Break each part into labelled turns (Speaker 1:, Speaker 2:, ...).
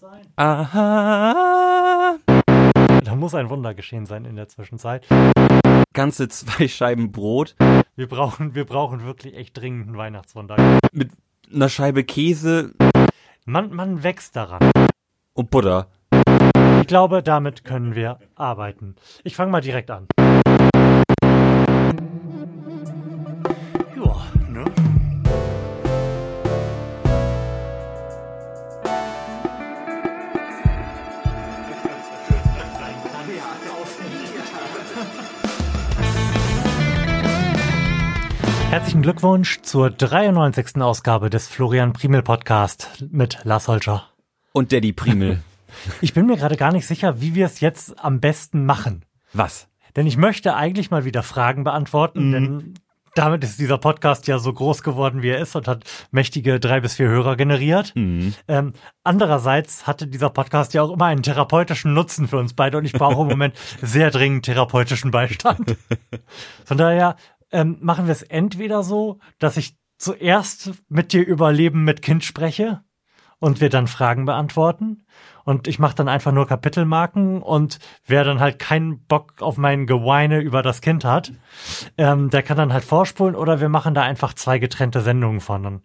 Speaker 1: sein?
Speaker 2: Aha.
Speaker 1: Da muss ein Wunder geschehen sein in der Zwischenzeit.
Speaker 2: Ganze zwei Scheiben Brot
Speaker 1: Wir brauchen, wir brauchen wirklich echt dringend ein Weihnachtswunder.
Speaker 2: mit einer Scheibe Käse
Speaker 1: Man, man wächst daran.
Speaker 2: und Butter.
Speaker 1: Ich glaube, damit können wir arbeiten. Ich fange mal direkt an. Glückwunsch zur 93. Ausgabe des Florian Primel Podcast mit Lars Holscher.
Speaker 2: Und Daddy Primel.
Speaker 1: Ich bin mir gerade gar nicht sicher, wie wir es jetzt am besten machen.
Speaker 2: Was?
Speaker 1: Denn ich möchte eigentlich mal wieder Fragen beantworten, denn damit ist dieser Podcast ja so groß geworden, wie er ist und hat mächtige drei bis vier Hörer generiert.
Speaker 2: Mhm.
Speaker 1: Ähm, andererseits hatte dieser Podcast ja auch immer einen therapeutischen Nutzen für uns beide und ich brauche im Moment sehr dringend therapeutischen Beistand. Von daher ähm, machen wir es entweder so, dass ich zuerst mit dir über Leben mit Kind spreche und wir dann Fragen beantworten. Und ich mache dann einfach nur Kapitelmarken und wer dann halt keinen Bock auf mein Geweine über das Kind hat, ähm, der kann dann halt vorspulen oder wir machen da einfach zwei getrennte Sendungen von. Und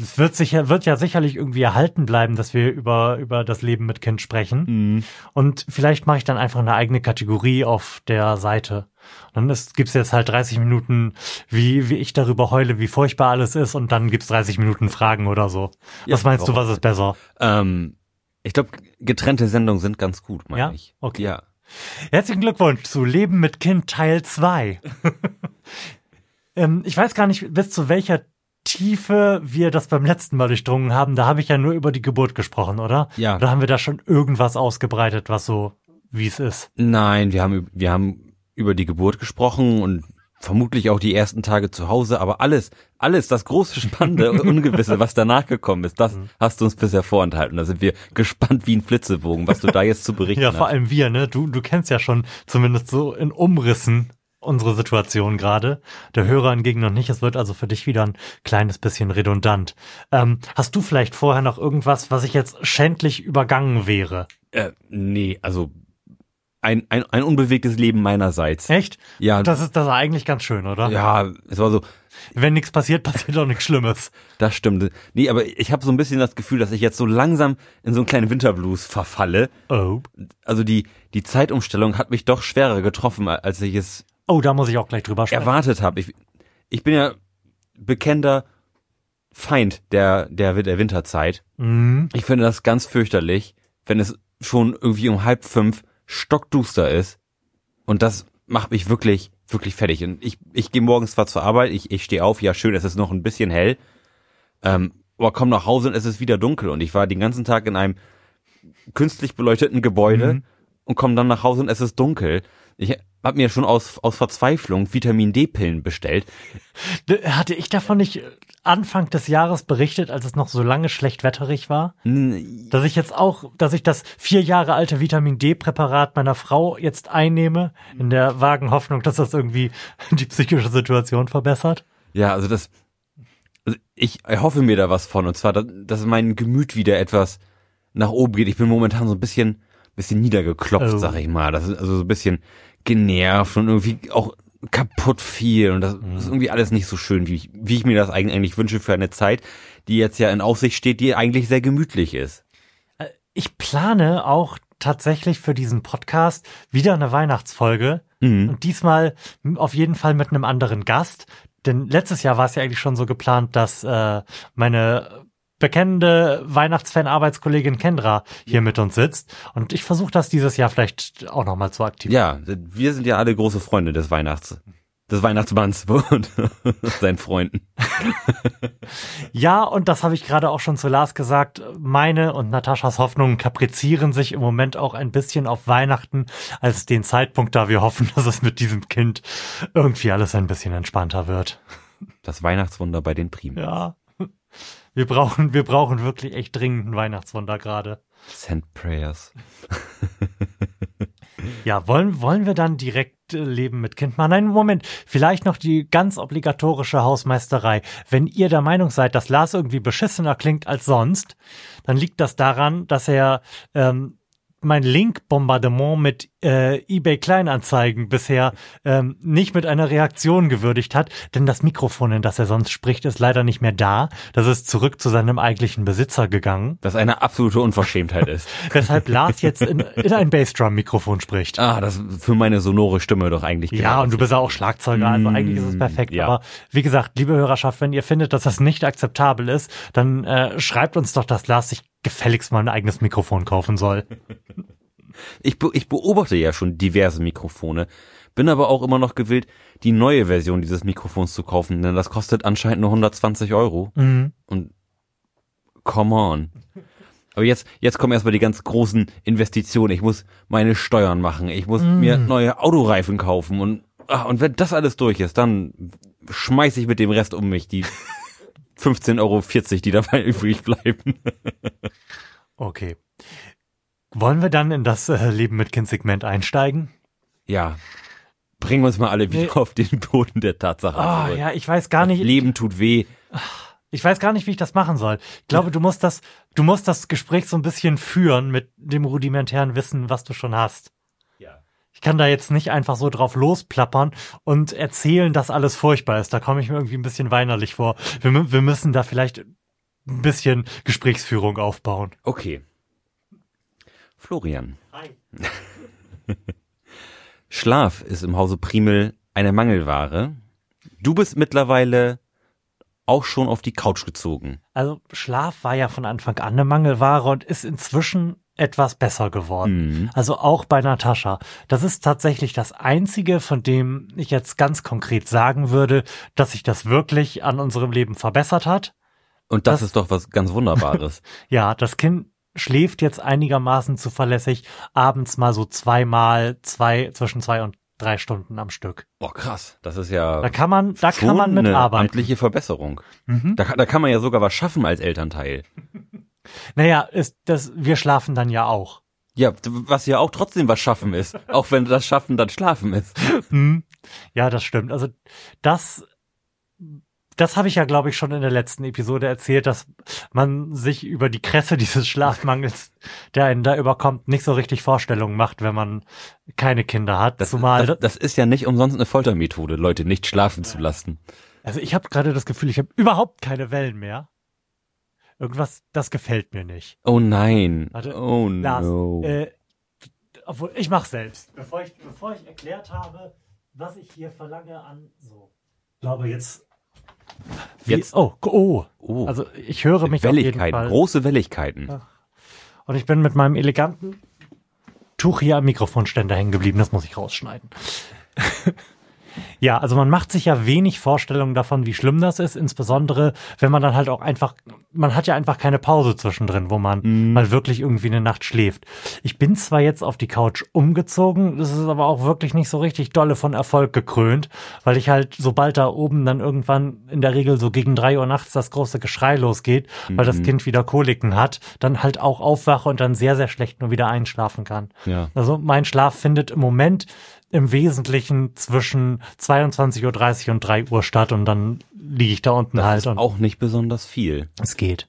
Speaker 1: es wird sicher, wird ja sicherlich irgendwie erhalten bleiben, dass wir über, über das Leben mit Kind sprechen.
Speaker 2: Mhm.
Speaker 1: Und vielleicht mache ich dann einfach eine eigene Kategorie auf der Seite. Dann ist, gibt's jetzt halt 30 Minuten, wie, wie ich darüber heule, wie furchtbar alles ist, und dann gibt's 30 Minuten Fragen oder so. was
Speaker 2: Ja,
Speaker 1: meinst du,
Speaker 2: warum?
Speaker 1: was ist besser?
Speaker 2: Ähm, ich glaube, getrennte Sendungen sind ganz gut, meine
Speaker 1: Ja?
Speaker 2: ich.
Speaker 1: Okay.
Speaker 2: Ja.
Speaker 1: Herzlichen Glückwunsch zu Leben mit Kind Teil 2. ähm, ich weiß gar nicht, bis zu welcher Tiefe wir das beim letzten Mal durchdrungen haben. Da habe ich ja nur über die Geburt gesprochen, oder?
Speaker 2: Ja.
Speaker 1: Oder haben wir da schon irgendwas ausgebreitet, was so, wie es ist?
Speaker 2: Nein, wir haben, wir haben über die Geburt gesprochen und vermutlich auch die ersten Tage zu Hause, aber alles, alles, das große Spannende und Ungewisse, was danach gekommen ist, das hast du uns bisher vorenthalten. Da sind wir gespannt wie ein Flitzebogen, was du da jetzt zu berichten
Speaker 1: Ja, vor
Speaker 2: hast.
Speaker 1: allem wir, ne? Du, du kennst ja schon zumindest so in Umrissen unsere Situation gerade. Der Hörer hingegen noch nicht. Es wird also für dich wieder ein kleines bisschen redundant. Ähm, hast du vielleicht vorher noch irgendwas, was ich jetzt schändlich übergangen wäre?
Speaker 2: Äh, nee, also ein, ein, ein unbewegtes Leben meinerseits.
Speaker 1: Echt?
Speaker 2: Ja,
Speaker 1: Das ist das ist eigentlich ganz schön, oder?
Speaker 2: ja, es war so,
Speaker 1: Wenn nichts passiert, passiert auch nichts Schlimmes.
Speaker 2: das stimmt. Nee, aber ich habe so ein bisschen das Gefühl, dass ich jetzt so langsam in so einen kleinen Winterblues verfalle.
Speaker 1: Oh.
Speaker 2: Also die, die Zeitumstellung hat mich doch schwerer getroffen, als ich es
Speaker 1: Oh, da muss ich auch gleich drüber sprechen.
Speaker 2: erwartet habe. Ich, ich bin ja bekennender Feind der, der, der Winterzeit.
Speaker 1: Mhm.
Speaker 2: Ich finde das ganz fürchterlich, wenn es schon irgendwie um halb fünf stockduster ist. Und das macht mich wirklich, wirklich fertig. Und ich, ich gehe morgens zwar zur Arbeit, ich, ich stehe auf, ja schön, es ist noch ein bisschen hell. Ähm, aber komm nach Hause und es ist wieder dunkel. Und ich war den ganzen Tag in einem künstlich beleuchteten Gebäude
Speaker 1: Mhm.
Speaker 2: und komme dann nach Hause und es ist dunkel. Ich habe mir schon aus, aus Verzweiflung Vitamin D-Pillen bestellt.
Speaker 1: Hatte ich davon nicht Anfang des Jahres berichtet, als es noch so lange schlechtwetterig war?
Speaker 2: N-
Speaker 1: Dass ich jetzt auch, dass ich das vier Jahre alte Vitamin D-Präparat meiner Frau jetzt einnehme, in der vagen Hoffnung, dass das irgendwie die psychische Situation verbessert.
Speaker 2: Ja, also das, also ich erhoffe mir da was von und zwar, dass, dass mein Gemüt wieder etwas nach oben geht. Ich bin momentan so ein bisschen, bisschen niedergeklopft,
Speaker 1: Oh.
Speaker 2: sag ich mal. Das ist also so ein bisschen genervt und irgendwie auch kaputt viel und das ist irgendwie alles nicht so schön, wie ich, wie ich mir das eigentlich, eigentlich wünsche für eine Zeit, die jetzt ja in Aussicht steht, die eigentlich sehr gemütlich ist.
Speaker 1: Ich plane auch tatsächlich für diesen Podcast wieder eine Weihnachtsfolge
Speaker 2: Mhm.
Speaker 1: und diesmal auf jeden Fall mit einem anderen Gast. Denn letztes Jahr war es ja eigentlich schon so geplant, dass äh, meine bekennende Weihnachtsfan-Arbeitskollegin Kendra hier mit uns sitzt. Und ich versuche das dieses Jahr vielleicht auch nochmal zu aktivieren.
Speaker 2: Ja, wir sind ja alle große Freunde des Weihnachts, des Weihnachtsmanns und seinen Freunden.
Speaker 1: Ja, und das habe ich gerade auch schon zu Lars gesagt. Meine und Nataschas Hoffnungen kaprizieren sich im Moment auch ein bisschen auf Weihnachten als den Zeitpunkt, da wir hoffen, dass es mit diesem Kind irgendwie alles ein bisschen entspannter wird.
Speaker 2: Das Weihnachtswunder bei den Primen.
Speaker 1: Ja. Wir brauchen, wir brauchen wirklich echt dringend ein Weihnachtswunder gerade.
Speaker 2: Send Prayers.
Speaker 1: Ja, wollen, wollen wir dann direkt äh, Leben mit Kind machen. Nein, Moment, vielleicht noch die ganz obligatorische Hausmeisterei. Wenn ihr der Meinung seid, dass Lars irgendwie beschissener klingt als sonst, dann liegt das daran, dass er ähm, mein Link-Bombardement mit äh, eBay Kleinanzeigen bisher ähm, nicht mit einer Reaktion gewürdigt hat, denn das Mikrofon, in das er sonst spricht, ist leider nicht mehr da. Das ist zurück zu seinem eigentlichen Besitzer gegangen.
Speaker 2: Was eine absolute Unverschämtheit ist.
Speaker 1: Weshalb Lars jetzt in, in ein Bassdrum-Mikrofon spricht.
Speaker 2: Ah, das ist für meine sonore Stimme doch eigentlich
Speaker 1: Ja,
Speaker 2: genau
Speaker 1: und du
Speaker 2: das
Speaker 1: bist ja auch Schlagzeuger, also
Speaker 2: Mm,
Speaker 1: eigentlich ist es perfekt.
Speaker 2: ja.
Speaker 1: Aber wie gesagt, liebe Hörerschaft, wenn ihr findet, dass das nicht akzeptabel ist, dann äh, schreibt uns doch, dass Lars sich gefälligst mal ein eigenes Mikrofon kaufen soll.
Speaker 2: Ich, be ich beobachte ja schon diverse Mikrofone, bin aber auch immer noch gewillt, die neue Version dieses Mikrofons zu kaufen, denn das kostet anscheinend nur 120 Euro.
Speaker 1: Mhm.
Speaker 2: Und come on. Aber jetzt, jetzt kommen erstmal die ganz großen Investitionen. Ich muss meine Steuern machen, ich muss mir neue Autoreifen kaufen und, ah, und wenn das alles durch ist, dann schmeiß ich mit dem Rest um mich, die 15,40 Euro, die dabei übrig bleiben.
Speaker 1: Okay. Wollen wir dann in das äh, Leben mit Kind-Segment einsteigen?
Speaker 2: Ja. Bringen wir uns mal alle wieder
Speaker 1: Nee.
Speaker 2: auf den Boden der Tatsache
Speaker 1: Ah,
Speaker 2: zurück.
Speaker 1: ja, ich weiß gar nicht,
Speaker 2: Leben tut weh.
Speaker 1: ich weiß gar nicht, wie ich das machen soll. Ich glaube, du musst das, du musst das Gespräch so ein bisschen führen mit dem rudimentären Wissen, was du schon hast. Ich kann da jetzt nicht einfach so drauf losplappern und erzählen, dass alles furchtbar ist. Da komme ich mir irgendwie ein bisschen weinerlich vor. Wir, wir müssen da vielleicht ein bisschen Gesprächsführung aufbauen.
Speaker 2: Okay. Florian. Schlaf ist im Hause Primel eine Mangelware. Du bist mittlerweile auch schon auf die Couch gezogen.
Speaker 1: Also Schlaf war ja von Anfang an eine Mangelware und ist inzwischen etwas besser geworden.
Speaker 2: Mhm.
Speaker 1: Also auch bei Natascha. Das ist tatsächlich das Einzige, von dem ich jetzt ganz konkret sagen würde, dass sich das wirklich an unserem Leben verbessert hat.
Speaker 2: Und das,
Speaker 1: Das-
Speaker 2: ist doch was ganz Wunderbares.
Speaker 1: Ja, das Kind schläft jetzt einigermaßen zuverlässig, abends mal so zweimal, zwei, zwischen zwei und drei Stunden am Stück.
Speaker 2: Boah, krass. Das ist ja
Speaker 1: Da kann man, da kann man
Speaker 2: eine
Speaker 1: mitarbeiten.
Speaker 2: amtliche Verbesserung.
Speaker 1: Mhm.
Speaker 2: Da, da kann man ja sogar was schaffen als Elternteil.
Speaker 1: Naja, ist das, wir schlafen dann ja auch.
Speaker 2: Ja, was ja auch trotzdem was schaffen ist. auch wenn das Schaffen dann Schlafen ist.
Speaker 1: Hm. Ja, das stimmt. Also das, das habe ich ja, glaube ich, schon in der letzten Episode erzählt, dass man sich über die Kresse dieses Schlafmangels, der einen da überkommt, nicht so richtig Vorstellungen macht, wenn man keine Kinder hat.
Speaker 2: Das,
Speaker 1: Zumal,
Speaker 2: das, das ist ja nicht umsonst eine Foltermethode, Leute nicht schlafen zu lassen.
Speaker 1: also ich habe gerade das Gefühl, ich habe überhaupt keine Wellen mehr. Irgendwas, das gefällt mir nicht.
Speaker 2: Oh nein.
Speaker 1: Warte,
Speaker 2: oh
Speaker 1: Lars,
Speaker 2: no.
Speaker 1: äh, obwohl ich mach selbst. Bevor ich, bevor ich erklärt habe, was ich hier verlange an so. Ich glaube jetzt. Wie,
Speaker 2: Jetzt-
Speaker 1: Oh, oh.
Speaker 2: oh,
Speaker 1: Also ich höre mich auf jeden
Speaker 2: Welligkeiten,
Speaker 1: Fall.
Speaker 2: große Welligkeiten.
Speaker 1: Und ich bin mit meinem eleganten Tuch hier am Mikrofonständer hängen geblieben. Das muss ich rausschneiden. Ja, also man macht sich ja wenig Vorstellungen davon, wie schlimm das ist, insbesondere wenn man dann halt auch einfach, man hat ja einfach keine Pause zwischendrin, wo man mal wirklich irgendwie eine Nacht schläft. Ich bin zwar jetzt auf die Couch umgezogen, das ist aber auch wirklich nicht so richtig dolle von Erfolg gekrönt, weil ich halt, sobald da oben dann irgendwann in der Regel so gegen drei Uhr nachts das große Geschrei losgeht, weil das Kind wieder Koliken hat, dann halt auch aufwache und dann sehr, sehr schlecht nur wieder einschlafen kann.
Speaker 2: Ja.
Speaker 1: Also mein Schlaf findet im Moment im Wesentlichen zwischen 22.30 Uhr und 3 Uhr statt und dann liege ich da unten
Speaker 2: Das
Speaker 1: halt
Speaker 2: ist auch nicht besonders viel.
Speaker 1: es geht.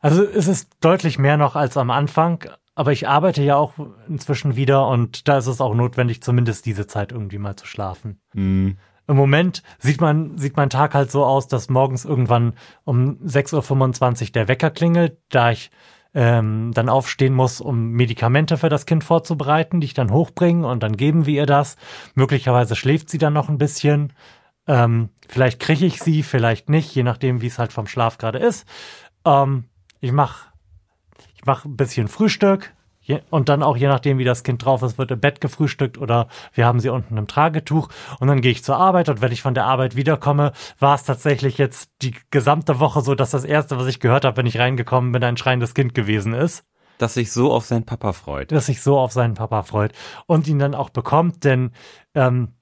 Speaker 1: Also es ist deutlich mehr noch als am Anfang, aber ich arbeite ja auch inzwischen wieder und da ist es auch notwendig, zumindest diese Zeit irgendwie mal zu schlafen.
Speaker 2: Hm.
Speaker 1: Im Moment sieht man, sieht mein Tag halt so aus, dass morgens irgendwann um 6.25 Uhr der Wecker klingelt, da ich ähm, dann aufstehen muss, um Medikamente für das Kind vorzubereiten, die ich dann hochbringe und dann geben wir ihr das. Möglicherweise schläft sie dann noch ein bisschen. Ähm, vielleicht kriege ich sie, vielleicht nicht, je nachdem, wie es halt vom Schlaf gerade ist. Ähm, ich mach, ich mach ein bisschen Frühstück je, und dann auch je nachdem, wie das Kind drauf ist, wird im Bett gefrühstückt oder wir haben sie unten im Tragetuch und dann gehe ich zur Arbeit und wenn ich von der Arbeit wiederkomme, war es tatsächlich jetzt die gesamte Woche so, dass das erste, was ich gehört habe, wenn ich reingekommen bin, ein schreiendes Kind gewesen ist
Speaker 2: Dass sich so auf seinen Papa freut.
Speaker 1: dass sich so auf seinen Papa freut und ihn dann auch bekommt, denn ähm,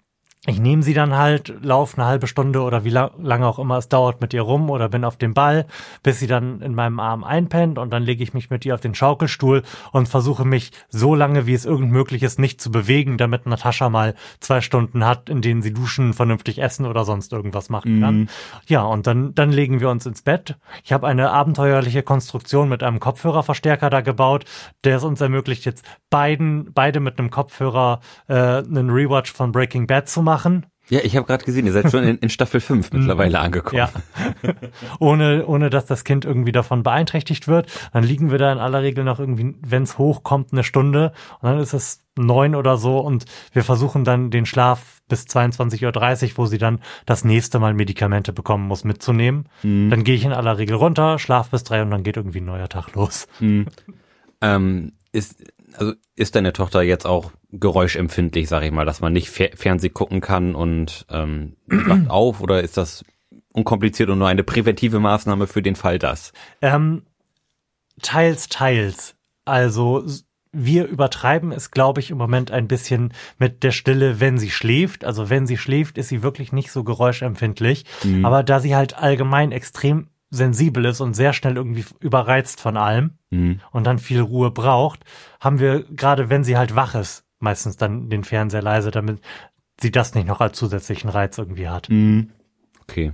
Speaker 1: ich nehme sie dann halt, laufe eine halbe Stunde oder wie lang, lange auch immer es dauert mit ihr rum oder bin auf dem Ball, bis sie dann in meinem Arm einpennt und dann lege ich mich mit ihr auf den Schaukelstuhl und versuche mich so lange, wie es irgend möglich ist, nicht zu bewegen, damit Natascha mal zwei Stunden hat, in denen sie duschen, vernünftig essen oder sonst irgendwas machen kann. Mhm. Ja, und dann, dann legen wir uns ins Bett. Ich habe eine abenteuerliche Konstruktion mit einem Kopfhörerverstärker da gebaut, der es uns ermöglicht, jetzt beiden, beide mit einem Kopfhörer äh, einen Rewatch von Breaking Bad zu machen.
Speaker 2: Ja, ich habe gerade gesehen, ihr seid schon in, in Staffel 5 mittlerweile angekommen. Ja.
Speaker 1: ohne, ohne dass das Kind irgendwie davon beeinträchtigt wird. Dann liegen wir da in aller Regel noch irgendwie, wenn es hochkommt, eine Stunde und dann ist es neun oder so und wir versuchen dann den Schlaf bis 22.30 Uhr, wo sie dann das nächste Mal Medikamente bekommen muss, mitzunehmen. Mhm. Dann gehe ich in aller Regel runter, schlaf bis drei und dann geht irgendwie ein neuer Tag los.
Speaker 2: Mhm. Ähm, ist, also ist deine Tochter jetzt auch geräuschempfindlich, sag ich mal, dass man nicht Fer Fernseh gucken kann und ähm, wacht auf oder ist das unkompliziert und nur eine präventive Maßnahme für den Fall das?
Speaker 1: Ähm, teils, teils. Also wir übertreiben es, glaube ich, im Moment ein bisschen mit der Stille, wenn sie schläft. Also wenn sie schläft, ist sie wirklich nicht so geräuschempfindlich. Mhm. Aber da sie halt allgemein extrem sensibel ist und sehr schnell irgendwie überreizt von allem mhm. und dann viel Ruhe braucht, haben wir gerade, wenn sie halt wach ist, meistens dann den Fernseher leise, damit sie das nicht noch als zusätzlichen Reiz irgendwie hat.
Speaker 2: Mhm. Okay.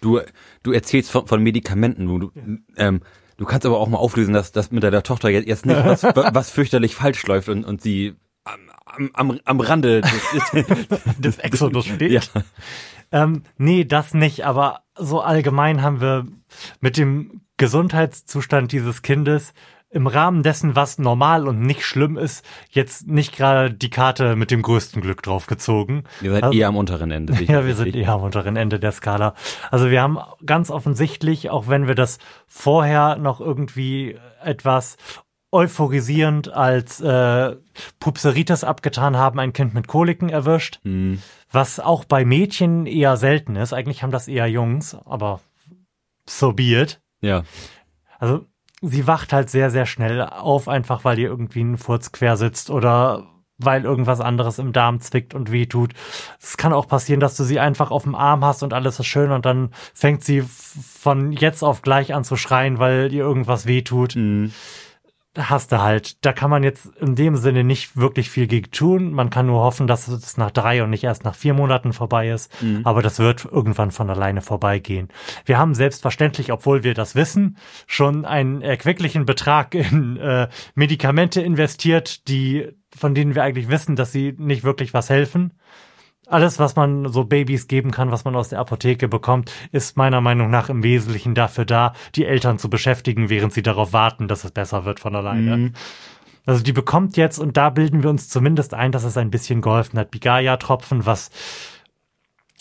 Speaker 2: Du, du erzählst von, von Medikamenten, du, ähm, du kannst aber auch mal auflösen, dass das mit deiner Tochter jetzt, jetzt nicht was, was fürchterlich falsch läuft und, und sie am, am, am Rande
Speaker 1: des, des Exodus steht. Ja. Ähm, nee, das nicht, aber so allgemein haben wir mit dem Gesundheitszustand dieses Kindes im Rahmen dessen, was normal und nicht schlimm ist, jetzt nicht gerade die Karte mit dem größten Glück draufgezogen.
Speaker 2: Ihr seid also, eher am unteren Ende.
Speaker 1: Ja, wir sind eher am unteren Ende der Skala. Also wir haben ganz offensichtlich, auch wenn wir das vorher noch irgendwie etwas euphorisierend als äh, Pupseritis abgetan haben, ein Kind mit Koliken erwischt, mhm. was auch bei Mädchen eher selten ist. Eigentlich haben das eher Jungs, aber so be it.
Speaker 2: Ja.
Speaker 1: Also sie wacht halt sehr, sehr schnell auf, einfach weil ihr irgendwie ein Furz quer sitzt oder weil irgendwas anderes im Darm zwickt und wehtut. Es kann auch passieren, dass du sie einfach auf dem Arm hast und alles ist schön und dann fängt sie von jetzt auf gleich an zu schreien, weil ihr irgendwas wehtut. Mhm hast du halt. Da kann man jetzt in dem Sinne nicht wirklich viel gegen tun. Man kann nur hoffen, dass es nach drei und nicht erst nach vier Monaten vorbei ist. Mhm. Aber das wird irgendwann von alleine vorbeigehen. Wir haben selbstverständlich, obwohl wir das wissen, schon einen erquicklichen Betrag in äh, Medikamente investiert, die von denen wir eigentlich wissen, dass sie nicht wirklich was helfen alles, was man so Babys geben kann, was man aus der Apotheke bekommt, ist meiner Meinung nach im Wesentlichen dafür da, die Eltern zu beschäftigen, während sie darauf warten, dass es besser wird von alleine. Mhm. Also die bekommt jetzt, und da bilden wir uns zumindest ein, dass es ein bisschen geholfen hat, Bigaya-Tropfen, was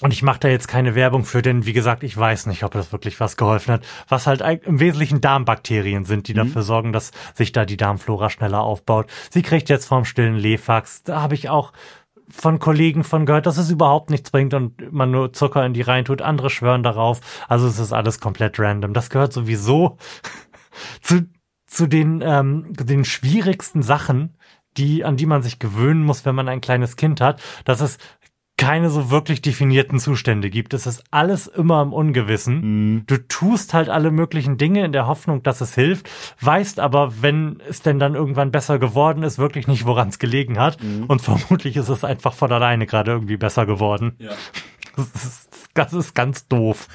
Speaker 1: und ich mache da jetzt keine Werbung für, denn wie gesagt, ich weiß nicht, ob das wirklich was geholfen hat. Was halt im Wesentlichen Darmbakterien sind, die mhm. dafür sorgen, dass sich da die Darmflora schneller aufbaut. Sie kriegt jetzt vom stillen Lefax. Da habe ich auch von Kollegen von gehört, dass es überhaupt nichts bringt und man nur Zucker in die rein tut. Andere schwören darauf. Also es ist alles komplett random. Das gehört sowieso zu, zu den, ähm, den schwierigsten Sachen, die, an die man sich gewöhnen muss, wenn man ein kleines Kind hat, dass es keine so wirklich definierten Zustände gibt. Es ist alles immer im Ungewissen. Mhm. Du tust halt alle möglichen Dinge in der Hoffnung, dass es hilft, weißt aber, wenn es denn dann irgendwann besser geworden ist, wirklich nicht, woran es gelegen hat. Mhm. Und vermutlich ist es einfach von alleine gerade irgendwie besser geworden. Ja. Das ist, das ist ganz doof.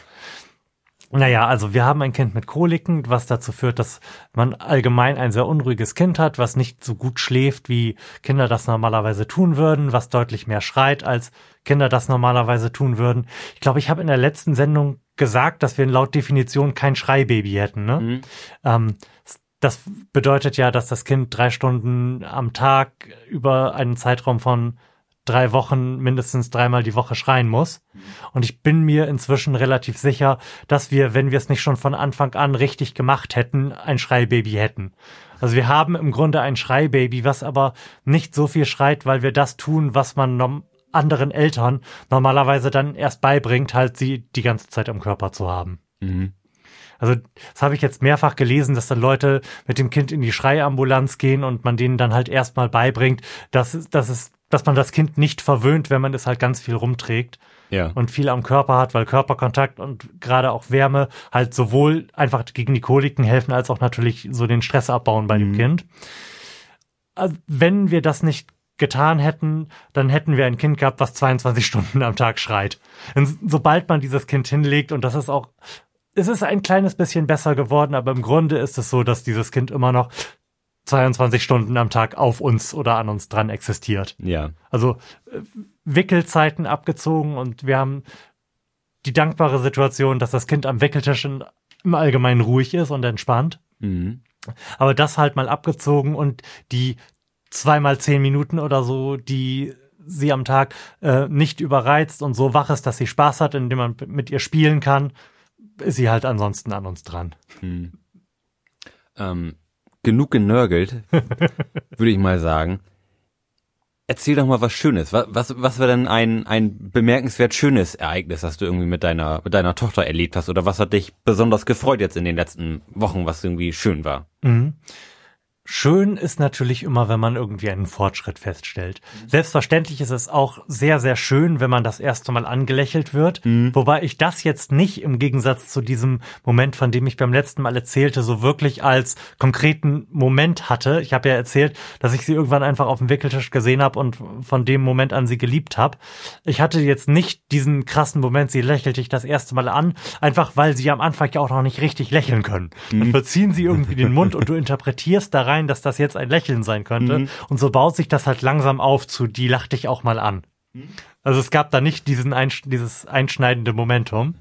Speaker 1: Naja, also wir haben ein Kind mit Koliken, was dazu führt, dass man allgemein ein sehr unruhiges Kind hat, was nicht so gut schläft, wie Kinder das normalerweise tun würden, was deutlich mehr schreit, als Kinder das normalerweise tun würden. Ich glaube, ich habe in der letzten Sendung gesagt, dass wir laut Definition kein Schreibaby hätten. Ne? Mhm. Ähm, das bedeutet ja, dass das Kind drei Stunden am Tag über einen Zeitraum von drei Wochen mindestens dreimal die Woche schreien muss. Und ich bin mir inzwischen relativ sicher, dass wir, wenn wir es nicht schon von Anfang an richtig gemacht hätten, ein Schreibaby hätten. Also wir haben im Grunde ein Schreibaby, was aber nicht so viel schreit, weil wir das tun, was man anderen Eltern normalerweise dann erst beibringt, halt sie die ganze Zeit im Körper zu haben. Mhm. Also das habe ich jetzt mehrfach gelesen, dass dann Leute mit dem Kind in die Schreiambulanz gehen und man denen dann halt erstmal beibringt, dass, dass es dass man das Kind nicht verwöhnt, wenn man es halt ganz viel rumträgt
Speaker 2: Ja.
Speaker 1: und viel am Körper hat, weil Körperkontakt und gerade auch Wärme halt sowohl einfach gegen die Koliken helfen, als auch natürlich so den Stress abbauen bei dem Kind. Also, wenn wir das nicht getan hätten, dann hätten wir ein Kind gehabt, was 22 Stunden am Tag schreit. Und sobald man dieses Kind hinlegt, und das ist auch, es ist ein kleines bisschen besser geworden, aber im Grunde ist es so, dass dieses Kind immer noch 22 Stunden am Tag auf uns oder an uns dran existiert.
Speaker 2: Ja.
Speaker 1: Also äh, Wickelzeiten abgezogen und wir haben die dankbare Situation, dass das Kind am Wickeltisch im Allgemeinen ruhig ist und entspannt.
Speaker 2: Mhm.
Speaker 1: Aber das halt mal abgezogen und die zweimal zehn Minuten oder so, die sie am Tag äh, nicht überreizt und so wach ist, dass sie Spaß hat, indem man mit ihr spielen kann, ist sie halt ansonsten an uns dran.
Speaker 2: Ähm, genug genörgelt, würde ich mal sagen. Erzähl doch mal was Schönes. Was, was, was war denn ein, ein bemerkenswert schönes Ereignis, das du irgendwie mit deiner, mit deiner Tochter erlebt hast? Oder was hat dich besonders gefreut jetzt in den letzten Wochen, was irgendwie schön war?
Speaker 1: Schön ist natürlich immer, wenn man irgendwie einen Fortschritt feststellt. Selbstverständlich ist es auch sehr, sehr schön, wenn man das erste Mal angelächelt wird. Wobei ich das jetzt nicht im Gegensatz zu diesem Moment, von dem ich beim letzten Mal erzählte, so wirklich als konkreten Moment hatte. Ich habe ja erzählt, dass ich sie irgendwann einfach auf dem Wickeltisch gesehen habe und von dem Moment an sie geliebt habe. Ich hatte jetzt nicht diesen krassen Moment, sie lächelte ich das erste Mal an, einfach weil sie am Anfang ja auch noch nicht richtig lächeln können. Dann verziehen sie irgendwie den Mund und du interpretierst da rein, dass das jetzt ein Lächeln sein könnte. Und so baut sich das halt langsam auf zu, die lach dich auch mal an. Also es gab da nicht diesen Einsch dieses einschneidende Momentum.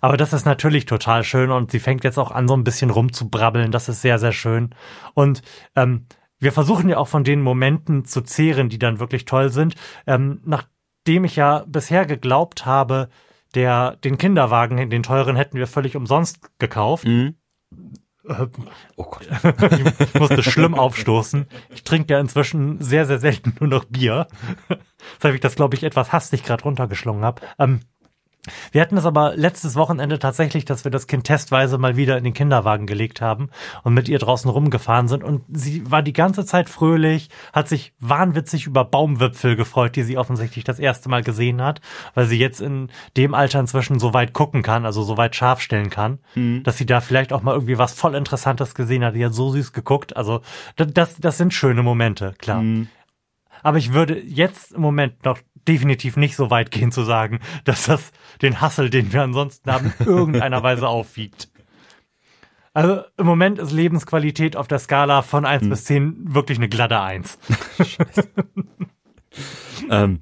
Speaker 1: Aber das ist natürlich total schön und sie fängt jetzt auch an, so ein bisschen rumzubrabbeln. Das ist sehr, sehr schön. Und ähm, wir versuchen ja auch von den Momenten zu zehren, die dann wirklich toll sind. Ähm, nachdem ich ja bisher geglaubt habe, der, den Kinderwagen, den teuren, hätten wir völlig umsonst gekauft.
Speaker 2: Oh Gott.
Speaker 1: Ich musste schlimm aufstoßen. Ich trinke ja inzwischen sehr, sehr selten nur noch Bier. Weshalb ich das, glaube ich, etwas hastig gerade runtergeschlungen habe. Ähm, wir hatten es aber letztes Wochenende tatsächlich, dass wir das Kind testweise mal wieder in den Kinderwagen gelegt haben und mit ihr draußen rumgefahren sind. Und sie war die ganze Zeit fröhlich, hat sich wahnwitzig über Baumwipfel gefreut, die sie offensichtlich das erste Mal gesehen hat, weil sie jetzt in dem Alter inzwischen so weit gucken kann, also so weit scharf stellen kann, dass sie da vielleicht auch mal irgendwie was voll Interessantes gesehen hat. Die hat so süß geguckt. Also das, das, das sind schöne Momente, klar. Aber ich würde jetzt im Moment noch definitiv nicht so weit gehen zu sagen, dass das den Hassel, den wir ansonsten haben, in irgendeiner Weise aufwiegt. Also im Moment ist Lebensqualität auf der Skala von 1 bis 10 wirklich eine glatte 1.
Speaker 2: Ähm,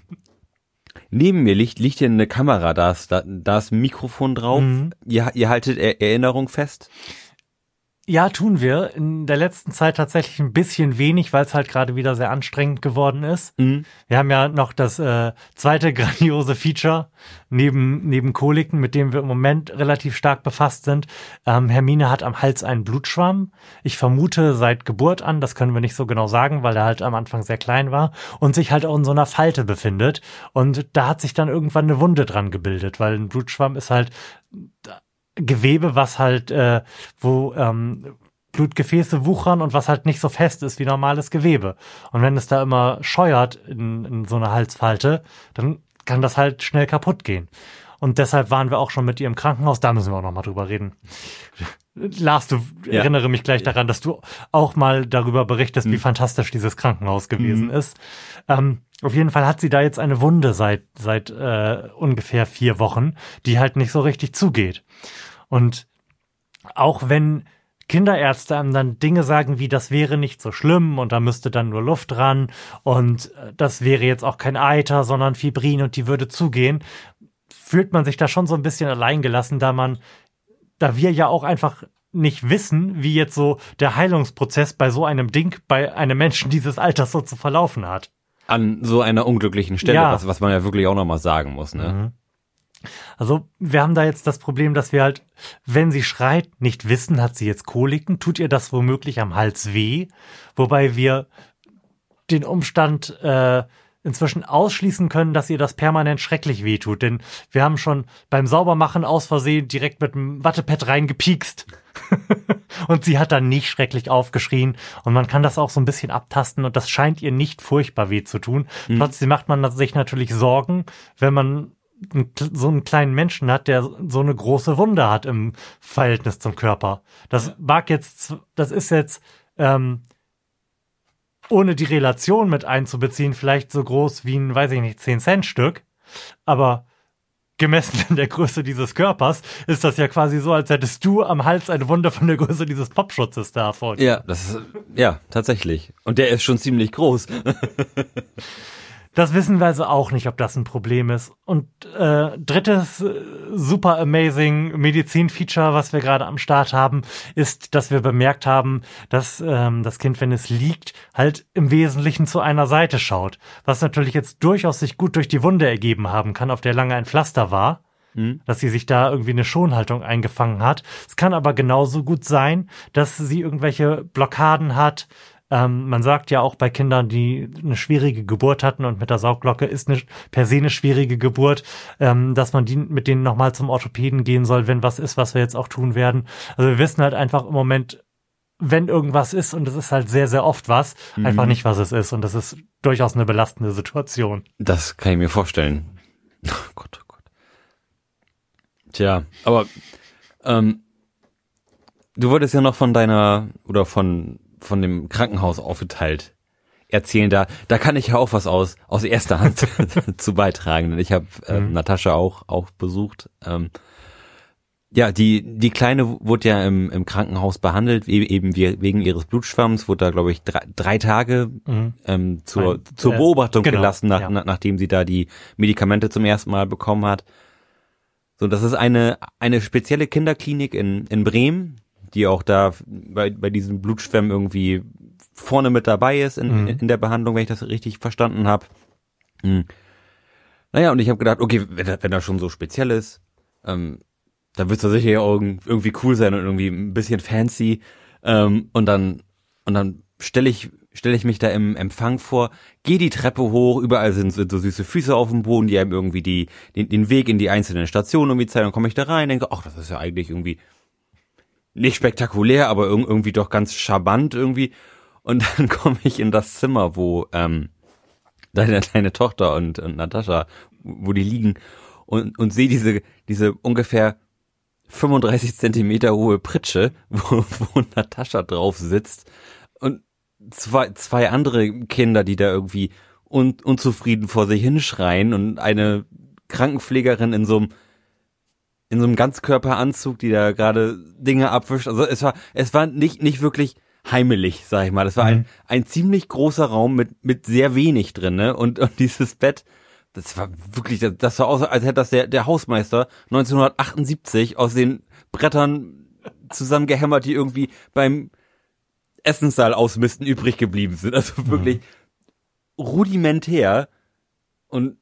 Speaker 2: neben mir liegt, liegt hier eine Kamera, da ist, da, da ist ein Mikrofon drauf. Ihr, ihr haltet er Erinnerung fest.
Speaker 1: Ja, tun wir. In der letzten Zeit tatsächlich ein bisschen wenig, weil es halt gerade wieder sehr anstrengend geworden ist. Wir haben ja noch das äh, zweite grandiose Feature neben, neben Koliken, mit dem wir im Moment relativ stark befasst sind. Ähm, Hermine hat am Hals einen Blutschwamm. Ich vermute seit Geburt an, das können wir nicht so genau sagen, weil er halt am Anfang sehr klein war und sich halt auch in so einer Falte befindet. Und da hat sich dann irgendwann eine Wunde dran gebildet, weil ein Blutschwamm ist halt Gewebe, was halt, äh, wo ähm, Blutgefäße wuchern und was halt nicht so fest ist wie normales Gewebe. Und wenn es da immer scheuert in, in so einer Halsfalte, dann kann das halt schnell kaputt gehen. Und deshalb waren wir auch schon mit ihr im Krankenhaus. Da müssen wir auch noch mal drüber reden. Lars, du
Speaker 2: Ja.
Speaker 1: erinnere mich gleich daran, dass du auch mal darüber berichtest, wie fantastisch dieses Krankenhaus gewesen ist. Ähm, auf jeden Fall hat sie da jetzt eine Wunde seit seit äh, ungefähr vier Wochen, die halt nicht so richtig zugeht. Und auch wenn Kinderärzte einem dann Dinge sagen wie, das wäre nicht so schlimm und da müsste dann nur Luft ran und äh, das wäre jetzt auch kein Eiter, sondern Fibrin und die würde zugehen, fühlt man sich da schon so ein bisschen alleingelassen, da man, da wir ja auch einfach nicht wissen, wie jetzt so der Heilungsprozess bei so einem Ding, bei einem Menschen dieses Alters so zu verlaufen hat.
Speaker 2: An so einer unglücklichen Stelle,
Speaker 1: Ja.
Speaker 2: was, was man ja wirklich auch nochmal sagen muss, ne?
Speaker 1: Also wir haben da jetzt das Problem, dass wir halt, wenn sie schreit, nicht wissen, hat sie jetzt Koliken, tut ihr das womöglich am Hals weh, wobei wir den Umstand äh, inzwischen ausschließen können, dass ihr das permanent schrecklich weh tut, denn wir haben schon beim Saubermachen aus Versehen direkt mit dem Wattepad reingepiekst. Und sie hat dann nicht schrecklich aufgeschrien und man kann das auch so ein bisschen abtasten und das scheint ihr nicht furchtbar weh zu tun. Mhm. Trotzdem macht man sich natürlich Sorgen, wenn man so einen kleinen Menschen hat, der so eine große Wunde hat im Verhältnis zum Körper. Das mag jetzt, das ist jetzt ähm, ohne die Relation mit einzubeziehen, vielleicht so groß wie ein, weiß ich nicht, 10-Cent-Stück. Aber gemessen in der Größe dieses Körpers ist das ja quasi so, als hättest du am Hals eine Wunde von der Größe dieses Popschutzes davon.
Speaker 2: Ja, das ist, ja, tatsächlich. Und der ist schon ziemlich groß.
Speaker 1: Das wissen wir also auch nicht, ob das ein Problem ist. Und äh, drittes äh, super amazing Medizin-Feature, was wir gerade am Start haben, ist, dass wir bemerkt haben, dass ähm, das Kind, wenn es liegt, halt im Wesentlichen zu einer Seite schaut. Was natürlich jetzt durchaus sich gut durch die Wunde ergeben haben kann, auf der lange ein Pflaster war. Hm. Dass sie sich da irgendwie eine Schonhaltung eingefangen hat. Es kann aber genauso gut sein, dass sie irgendwelche Blockaden hat, ähm, man sagt ja auch bei Kindern, die eine schwierige Geburt hatten und mit der Saugglocke ist eine per se eine schwierige Geburt, ähm, dass man die mit denen nochmal zum Orthopäden gehen soll, wenn was ist, was wir jetzt auch tun werden. Also wir wissen halt einfach im Moment, wenn irgendwas ist und es ist halt sehr, sehr oft was, mhm. einfach nicht, was es ist. Und das ist durchaus eine belastende Situation.
Speaker 2: Das kann ich mir vorstellen. Oh Gott, oh Gott. Tja, aber ähm, du wolltest ja noch von deiner oder von von dem Krankenhausaufenthalt erzählen. Da, da kann ich ja auch was aus, aus erster Hand zu beitragen. Denn ich habe äh, mhm. Natascha auch, auch besucht. Ähm, ja, die, die Kleine wurde ja im, im Krankenhaus behandelt, e-, eben wegen ihres Blutschwamms, wurde da, glaube ich, drei, drei Tage mhm. ähm, zur, Ein, zur Beobachtung genau, gelassen, nach, ja. nach, nachdem sie da die Medikamente zum ersten Mal bekommen hat. So, das ist eine, eine spezielle Kinderklinik in, in Bremen, die auch da bei, bei diesen Blutschwämmen irgendwie vorne mit dabei ist in, mhm. in der Behandlung, wenn ich das richtig verstanden habe. Hm. Naja, und ich habe gedacht, okay, wenn, wenn das schon so speziell ist, ähm, dann wird es sicher ja irgendwie cool sein und irgendwie ein bisschen fancy. Ähm, und dann, und dann stelle ich, stelle ich mich da im Empfang vor, gehe die Treppe hoch, überall sind, sind so süße Füße auf dem Boden, die einem irgendwie die, den, den Weg in die einzelnen Stationen irgendwie zeigen. Dann komme ich da rein, denke, ach, das ist ja eigentlich irgendwie nicht spektakulär, aber irgendwie doch ganz charmant irgendwie. Und dann komme ich in das Zimmer, wo ähm, deine kleine Tochter und, und Natascha, wo die liegen und, und sehe diese, diese ungefähr 35 Zentimeter hohe Pritsche, wo, wo Natascha drauf sitzt und zwei, zwei andere Kinder, die da irgendwie un, unzufrieden vor sich hinschreien und eine Krankenpflegerin in so einem in so einem Ganzkörperanzug, die da gerade Dinge abwischt. Also es war, es war nicht, nicht wirklich heimelig, sag ich mal. Das war mhm. ein, ein ziemlich großer Raum mit, mit sehr wenig drin, ne? Und, und dieses Bett, das war wirklich, das, das sah aus, als hätte das der, der Hausmeister 1978 aus den Brettern zusammengehämmert, die irgendwie beim Essenssaal ausmisten übrig geblieben sind. Also mhm. wirklich mhm. rudimentär und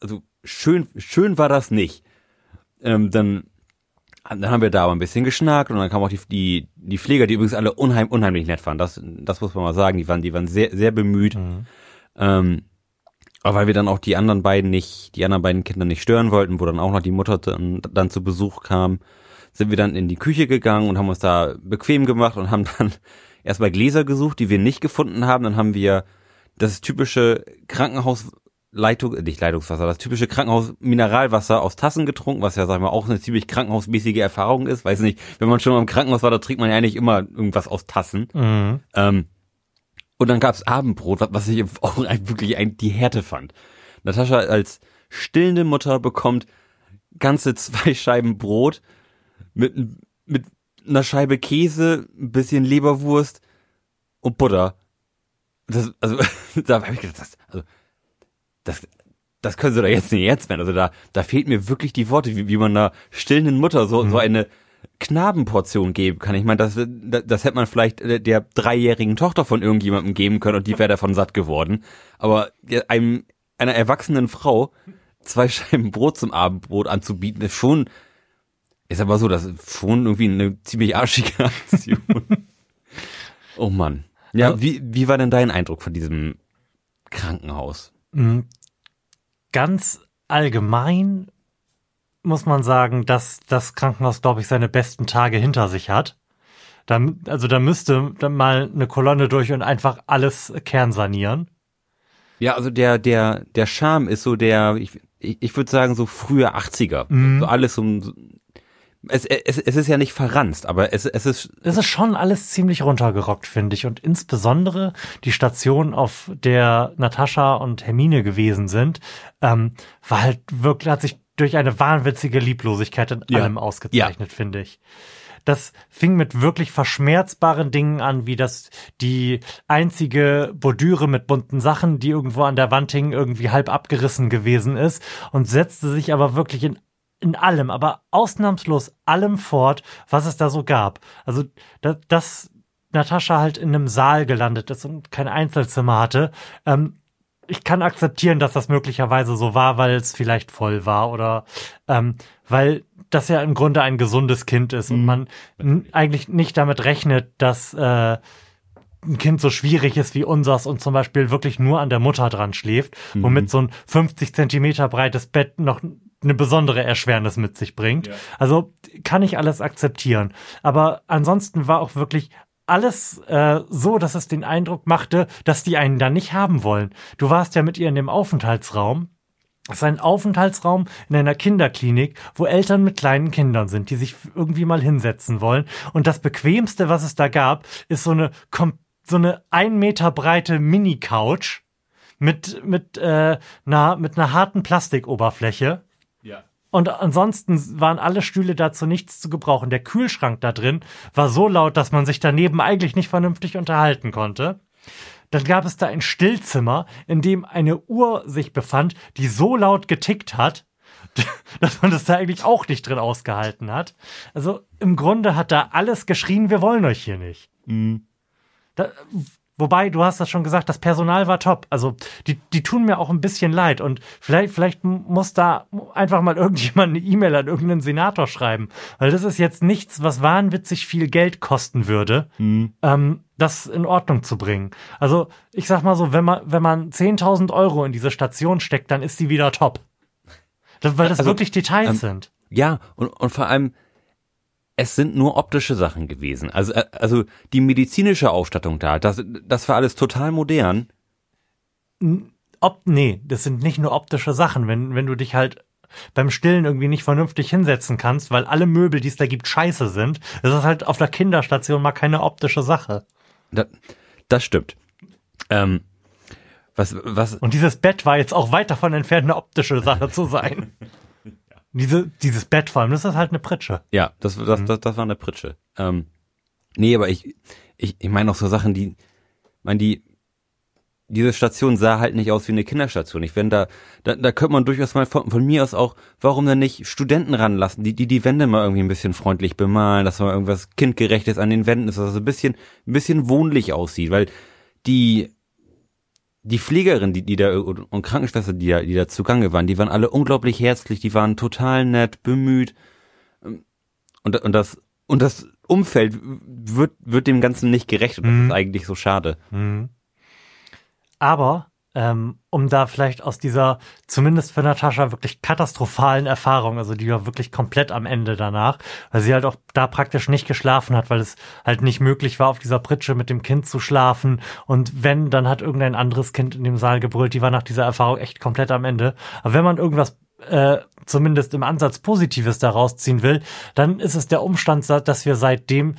Speaker 2: also schön, schön war das nicht ähm, dann, dann haben wir da aber ein bisschen geschnackt und dann kamen auch die, die, die Pfleger, die übrigens alle unheim, unheimlich nett waren. Das, das muss man mal sagen. Die waren, die waren sehr, sehr bemüht. Mhm. Ähm, aber weil wir dann auch die anderen beiden nicht, die anderen beiden Kinder nicht stören wollten, wo dann auch noch die Mutter dann, dann zu Besuch kam, sind wir dann in die Küche gegangen und haben uns da bequem gemacht und haben dann erstmal Gläser gesucht, die wir nicht gefunden haben. Dann haben wir das typische Krankenhaus Leitung, äh, nicht Leitungswasser, das typische Krankenhaus-Mineralwasser aus Tassen getrunken, was ja, sagen wir, auch eine ziemlich krankenhausmäßige Erfahrung ist. Weiß nicht, wenn man schon mal im Krankenhaus war, da trinkt man ja eigentlich immer irgendwas aus Tassen. Mhm. Ähm, und dann gab's Abendbrot, was ich auch wirklich ein, die Härte fand. Natascha als stillende Mutter bekommt ganze zwei Scheiben Brot mit, mit einer Scheibe Käse, ein bisschen Leberwurst und Butter. Das, also, da habe ich gedacht, das, also, das, das können sie doch jetzt nicht jetzt werden. Also da, da fehlt mir wirklich die Worte, wie, wie man einer stillenden Mutter so, mhm. so eine Knabenportion geben kann. Ich meine, das, das, das hätte man vielleicht der dreijährigen Tochter von irgendjemandem geben können und die wäre davon satt geworden. Aber einem, einer erwachsenen Frau zwei Scheiben Brot zum Abendbrot anzubieten, ist schon, ist aber so, das ist schon irgendwie eine ziemlich arschige Aktion. oh Mann. Ja, also, wie, wie war denn dein Eindruck von diesem Krankenhaus?
Speaker 1: Ganz allgemein muss man sagen, dass das Krankenhaus, glaube ich, seine besten Tage hinter sich hat. Da, also da müsste dann mal eine Kolonne durch und einfach alles kernsanieren.
Speaker 2: Ja, also der, der, der Charme ist so der, ich, ich, ich würde sagen, so frühe 80er.
Speaker 1: Mhm.
Speaker 2: So alles um, es, es, es ist ja nicht verranzt, aber es, es ist.
Speaker 1: Es ist schon alles ziemlich runtergerockt, finde ich. Und insbesondere die Station, auf der Natascha und Hermine gewesen sind, ähm, war halt wirklich, hat sich durch eine wahnwitzige Lieblosigkeit in
Speaker 2: Ja.
Speaker 1: allem ausgezeichnet, finde ich. Das fing mit wirklich verschmerzbaren Dingen an, wie das die einzige Bordüre mit bunten Sachen, die irgendwo an der Wand hing, irgendwie halb abgerissen gewesen ist und setzte sich aber wirklich in in allem, aber ausnahmslos allem fort, was es da so gab. Also, dass, dass Natascha halt in einem Saal gelandet ist und kein Einzelzimmer hatte, ähm, ich kann akzeptieren, dass das möglicherweise so war, weil es vielleicht voll war oder ähm, weil das ja im Grunde ein gesundes Kind ist und man eigentlich nicht damit rechnet, dass äh, ein Kind so schwierig ist wie unseres und zum Beispiel wirklich nur an der Mutter dran schläft, womit so ein 50 Zentimeter breites Bett noch eine besondere Erschwernis mit sich bringt. Also kann ich alles akzeptieren. Aber ansonsten war auch wirklich alles äh, so, dass es den Eindruck machte, dass die einen da nicht haben wollen. Du warst ja mit ihr in dem Aufenthaltsraum. Es ist ein Aufenthaltsraum in einer Kinderklinik, wo Eltern mit kleinen Kindern sind, die sich irgendwie mal hinsetzen wollen. Und das bequemste, was es da gab, ist so eine so eine ein Meter breite Mini-Couch mit mit äh, einer mit einer harten Plastikoberfläche. Und ansonsten waren alle Stühle dazu nichts zu gebrauchen. Der Kühlschrank da drin war so laut, dass man sich daneben eigentlich nicht vernünftig unterhalten konnte. Dann gab es da ein Stillzimmer, in dem eine Uhr sich befand, die so laut getickt hat, dass man das da eigentlich auch nicht drin ausgehalten hat. Also im Grunde hat da alles geschrien, wir wollen euch hier nicht. Da, wobei, du hast das schon gesagt, das Personal war top. Also die, die tun mir auch ein bisschen leid. Und vielleicht, vielleicht muss da einfach mal irgendjemand eine E-Mail an irgendeinen Senator schreiben. Weil das ist jetzt nichts, was wahnwitzig viel Geld kosten würde, ähm, das in Ordnung zu bringen. Also ich sag mal so, wenn man, wenn man 10.000 Euro in diese Station steckt, dann ist die wieder top. Weil das
Speaker 2: Also,
Speaker 1: wirklich Details
Speaker 2: ähm,
Speaker 1: sind.
Speaker 2: Ja, und, und vor allem, es sind nur optische Sachen gewesen. Also, äh, also die medizinische Ausstattung da, das, das war alles total modern.
Speaker 1: Ob, nee, das sind nicht nur optische Sachen. Wenn, wenn du dich halt beim Stillen irgendwie nicht vernünftig hinsetzen kannst, weil alle Möbel, die es da gibt, scheiße sind, das ist halt auf der Kinderstation mal keine optische Sache.
Speaker 2: Das, das stimmt. Ähm, was, was,
Speaker 1: Und dieses Bett war jetzt auch weit davon entfernt, eine optische Sache zu sein. Diese, dieses Bett vor allem, das ist halt eine Pritsche.
Speaker 2: ja, das, das, das, das war eine Pritsche. Ähm, nee, aber ich, ich, ich meine auch so Sachen, die, meine, die, diese Station sah halt nicht aus wie eine Kinderstation. Ich wenn da, da, da könnte man durchaus mal von, von mir aus auch, warum denn nicht Studenten ranlassen, die, die die Wände mal irgendwie ein bisschen freundlich bemalen, dass mal irgendwas kindgerechtes an den Wänden ist, dass es ein bisschen, ein bisschen wohnlich aussieht, weil die, die Pflegerin, die, die da und Krankenschwester, die da, die da zugange waren, die waren alle unglaublich herzlich, die waren total nett, bemüht. Und, und das, und das Umfeld wird, wird dem Ganzen nicht gerecht und das
Speaker 1: Mhm.
Speaker 2: ist eigentlich so schade.
Speaker 1: Aber ähm, um da vielleicht aus dieser, zumindest für Natascha, wirklich katastrophalen Erfahrung, also die war wirklich komplett am Ende danach, weil sie halt auch da praktisch nicht geschlafen hat, weil es halt nicht möglich war, auf dieser Pritsche mit dem Kind zu schlafen. Und wenn, dann hat irgendein anderes Kind in dem Saal gebrüllt, die war nach dieser Erfahrung echt komplett am Ende. Aber wenn man irgendwas äh, zumindest im Ansatz Positives daraus ziehen will, dann ist es der Umstand, dass wir seitdem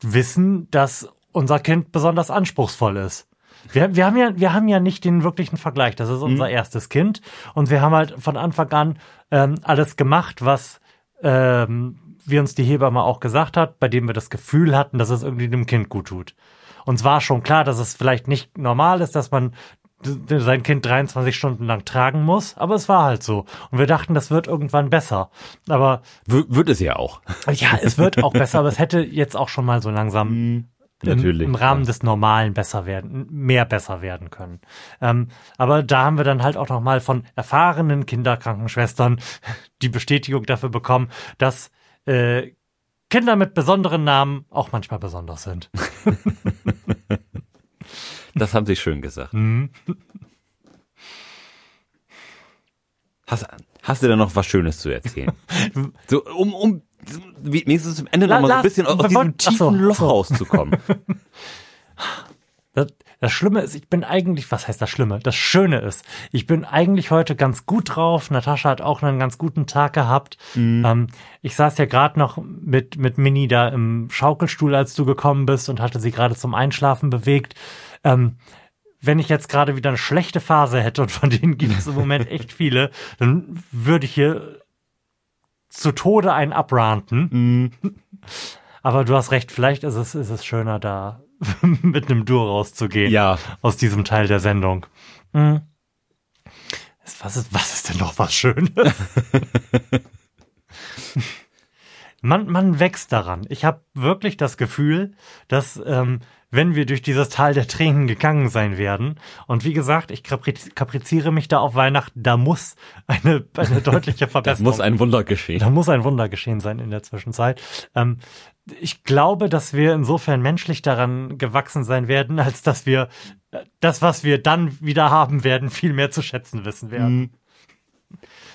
Speaker 1: wissen, dass unser Kind besonders anspruchsvoll ist. Wir, wir, haben ja, wir haben ja nicht den wirklichen Vergleich. Das ist unser erstes Kind. Und wir haben halt von Anfang an ähm, alles gemacht, was ähm, wie uns die Hebamme auch gesagt hat, bei dem wir das Gefühl hatten, dass es irgendwie dem Kind gut tut. Uns war schon klar, dass es vielleicht nicht normal ist, dass man sein Kind 23 Stunden lang tragen muss, aber es war halt so. Und wir dachten, das wird irgendwann besser. Aber
Speaker 2: W wird es ja auch.
Speaker 1: ja, es wird auch besser, aber es hätte jetzt auch schon mal so langsam im,
Speaker 2: Natürlich,
Speaker 1: im Rahmen
Speaker 2: ja.
Speaker 1: des Normalen besser werden, mehr besser werden können. Ähm, aber da haben wir dann halt auch noch mal von erfahrenen Kinderkrankenschwestern die Bestätigung dafür bekommen, dass äh, Kinder mit besonderen Namen auch manchmal besonders sind.
Speaker 2: Das haben sie schön gesagt. Hast, hast du da noch was Schönes zu erzählen? so, um, um wenigstens zum Ende
Speaker 1: La-
Speaker 2: noch mal so ein bisschen aus
Speaker 1: wir
Speaker 2: diesem
Speaker 1: ach so,
Speaker 2: tiefen Loch
Speaker 1: so.
Speaker 2: rauszukommen.
Speaker 1: Das, das Schlimme ist, ich bin eigentlich, was heißt das Schlimme? Das Schöne ist, ich bin eigentlich heute ganz gut drauf. Natascha hat auch einen ganz guten Tag gehabt. Ähm, ich saß ja gerade noch mit, mit Mini da im Schaukelstuhl, als du gekommen bist und hatte sie gerade zum Einschlafen bewegt. Ähm, wenn ich jetzt gerade wieder eine schlechte Phase hätte und von denen gibt es im Moment echt viele, dann würde ich hier zu Tode einen abranten. Aber du hast recht, vielleicht ist es, ist es schöner, da mit einem Duo rauszugehen
Speaker 2: ja,
Speaker 1: aus diesem Teil der Sendung. Hm. Was ist, was ist denn noch was Schönes? man, man wächst daran. Ich habe wirklich das Gefühl, dass ähm, wenn wir durch dieses Tal der Tränen gegangen sein werden, und wie gesagt, ich kapriz kapriziere mich da auf Weihnachten, da muss eine, eine deutliche Verbesserung
Speaker 2: muss ein Wunder geschehen.
Speaker 1: da muss ein Wunder geschehen sein in der Zwischenzeit. Ähm, ich glaube, dass wir insofern menschlich daran gewachsen sein werden, als dass wir äh, das, was wir dann wieder haben werden, viel mehr zu schätzen wissen werden.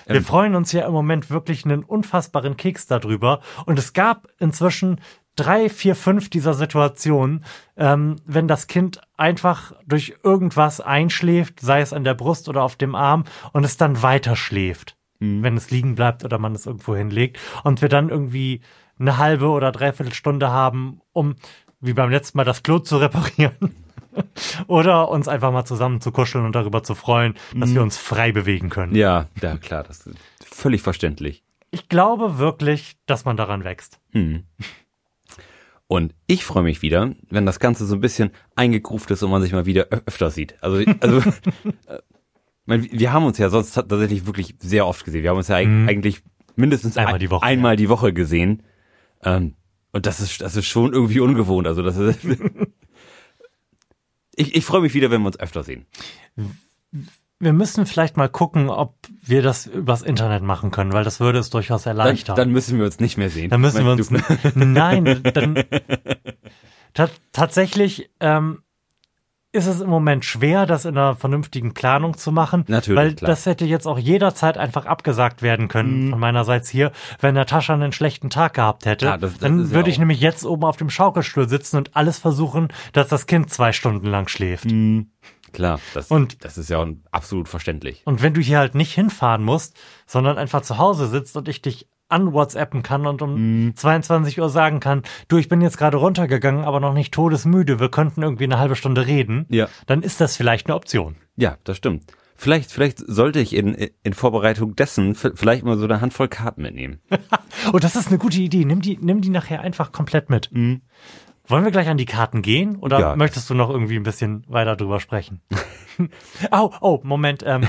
Speaker 1: Wir
Speaker 2: Ähm.
Speaker 1: freuen uns ja im Moment wirklich einen unfassbaren Keks darüber. Und es gab inzwischen drei, vier, fünf dieser Situationen, ähm, wenn das Kind einfach durch irgendwas einschläft, sei es an der Brust oder auf dem Arm, und es dann weiter schläft wenn es liegen bleibt oder man es irgendwo hinlegt und wir dann irgendwie eine halbe oder dreiviertel Stunde haben, um wie beim letzten Mal das Klo zu reparieren oder uns einfach mal zusammen zu kuscheln und darüber zu freuen, dass wir uns frei bewegen können.
Speaker 2: Ja, ja, klar, das ist völlig verständlich.
Speaker 1: Ich glaube wirklich, dass man daran wächst.
Speaker 2: Hm. Und ich freue mich wieder, wenn das Ganze so ein bisschen eingegruft ist und man sich mal wieder öfter sieht. Also, also äh, wir haben uns ja sonst tatsächlich wirklich sehr oft gesehen. Wir haben uns ja
Speaker 1: Mhm.
Speaker 2: eigentlich mindestens
Speaker 1: Einmal
Speaker 2: ein-
Speaker 1: die Woche,
Speaker 2: einmal die Woche gesehen. Ähm, und das ist, das ist schon irgendwie ungewohnt. Also das ist, ich, ich freue mich wieder, wenn wir uns öfter sehen.
Speaker 1: Wir müssen vielleicht mal gucken, ob wir das übers Internet machen können, weil das würde es durchaus
Speaker 2: Dann,
Speaker 1: erleichtern.
Speaker 2: dann müssen wir uns nicht mehr sehen.
Speaker 1: Dann müssen wir uns. Nein, dann. Ta tatsächlich ähm, ist es im Moment schwer, das in einer vernünftigen Planung zu machen.
Speaker 2: Natürlich,
Speaker 1: Weil
Speaker 2: klar.
Speaker 1: das hätte jetzt auch jederzeit einfach abgesagt werden können
Speaker 2: Mhm.
Speaker 1: von meinerseits hier, wenn Natascha einen schlechten Tag gehabt hätte.
Speaker 2: Klar, das- das
Speaker 1: dann
Speaker 2: ist ja
Speaker 1: würde ich nämlich jetzt oben auf dem Schaukelstuhl sitzen und alles versuchen, dass das Kind zwei Stunden lang schläft.
Speaker 2: Klar, das,
Speaker 1: Und-
Speaker 2: das ist ja auch absolut verständlich.
Speaker 1: Und wenn du hier halt nicht hinfahren musst, sondern einfach zu Hause sitzt und ich dich an WhatsAppen kann und um
Speaker 2: Mhm.
Speaker 1: 22 Uhr sagen kann, du, ich bin jetzt gerade runtergegangen, aber noch nicht todesmüde, wir könnten irgendwie eine halbe Stunde reden,
Speaker 2: Ja.
Speaker 1: dann ist das vielleicht eine Option.
Speaker 2: Ja, das stimmt. Vielleicht, vielleicht sollte ich in, in Vorbereitung dessen vielleicht mal so eine Handvoll Karten mitnehmen.
Speaker 1: Oh, das ist eine gute Idee. Nimm die, nimm die nachher einfach komplett mit. Wollen wir gleich an die Karten gehen oder
Speaker 2: Ja.
Speaker 1: möchtest du noch irgendwie ein bisschen weiter drüber sprechen? oh, oh, Moment. Ähm,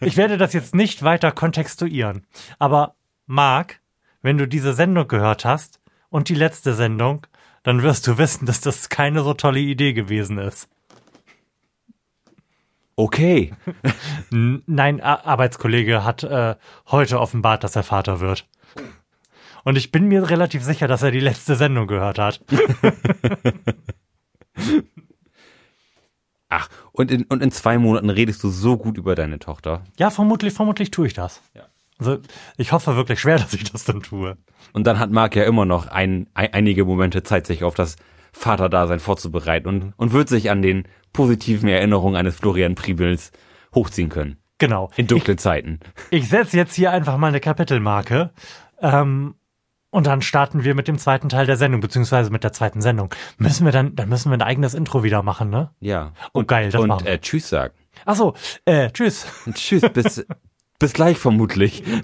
Speaker 1: ich werde das jetzt nicht weiter kontextuieren. Aber Marc, wenn du diese Sendung gehört hast und die letzte Sendung, dann wirst du wissen, dass das keine so tolle Idee gewesen ist.
Speaker 2: Okay.
Speaker 1: Nein, Arbeitskollege hat äh, heute offenbart, dass er Vater wird. Und ich bin mir relativ sicher, dass er die letzte Sendung gehört hat.
Speaker 2: Ach, und in, und in zwei Monaten redest du so gut über deine Tochter.
Speaker 1: Ja, vermutlich, vermutlich tue ich das.
Speaker 2: Ja.
Speaker 1: Also ich hoffe wirklich schwer, dass ich das dann tue.
Speaker 2: Und dann hat Marc ja immer noch ein, ein, einige Momente Zeit, sich auf das Vaterdasein vorzubereiten und, und wird sich an den positiven Erinnerungen eines Florian Priebels hochziehen können.
Speaker 1: Genau.
Speaker 2: In dunklen Zeiten.
Speaker 1: Ich setze jetzt hier einfach mal eine Kapitelmarke. Ähm, und dann starten wir mit dem zweiten Teil der Sendung, beziehungsweise mit der zweiten Sendung. Müssen wir dann, dann müssen wir ein eigenes Intro wieder machen, ne?
Speaker 2: Ja.
Speaker 1: Oh, geil, das
Speaker 2: und
Speaker 1: machen wir.
Speaker 2: äh, Tschüss sagen.
Speaker 1: Ach so, äh, tschüss.
Speaker 2: Und tschüss, bis, bis gleich vermutlich.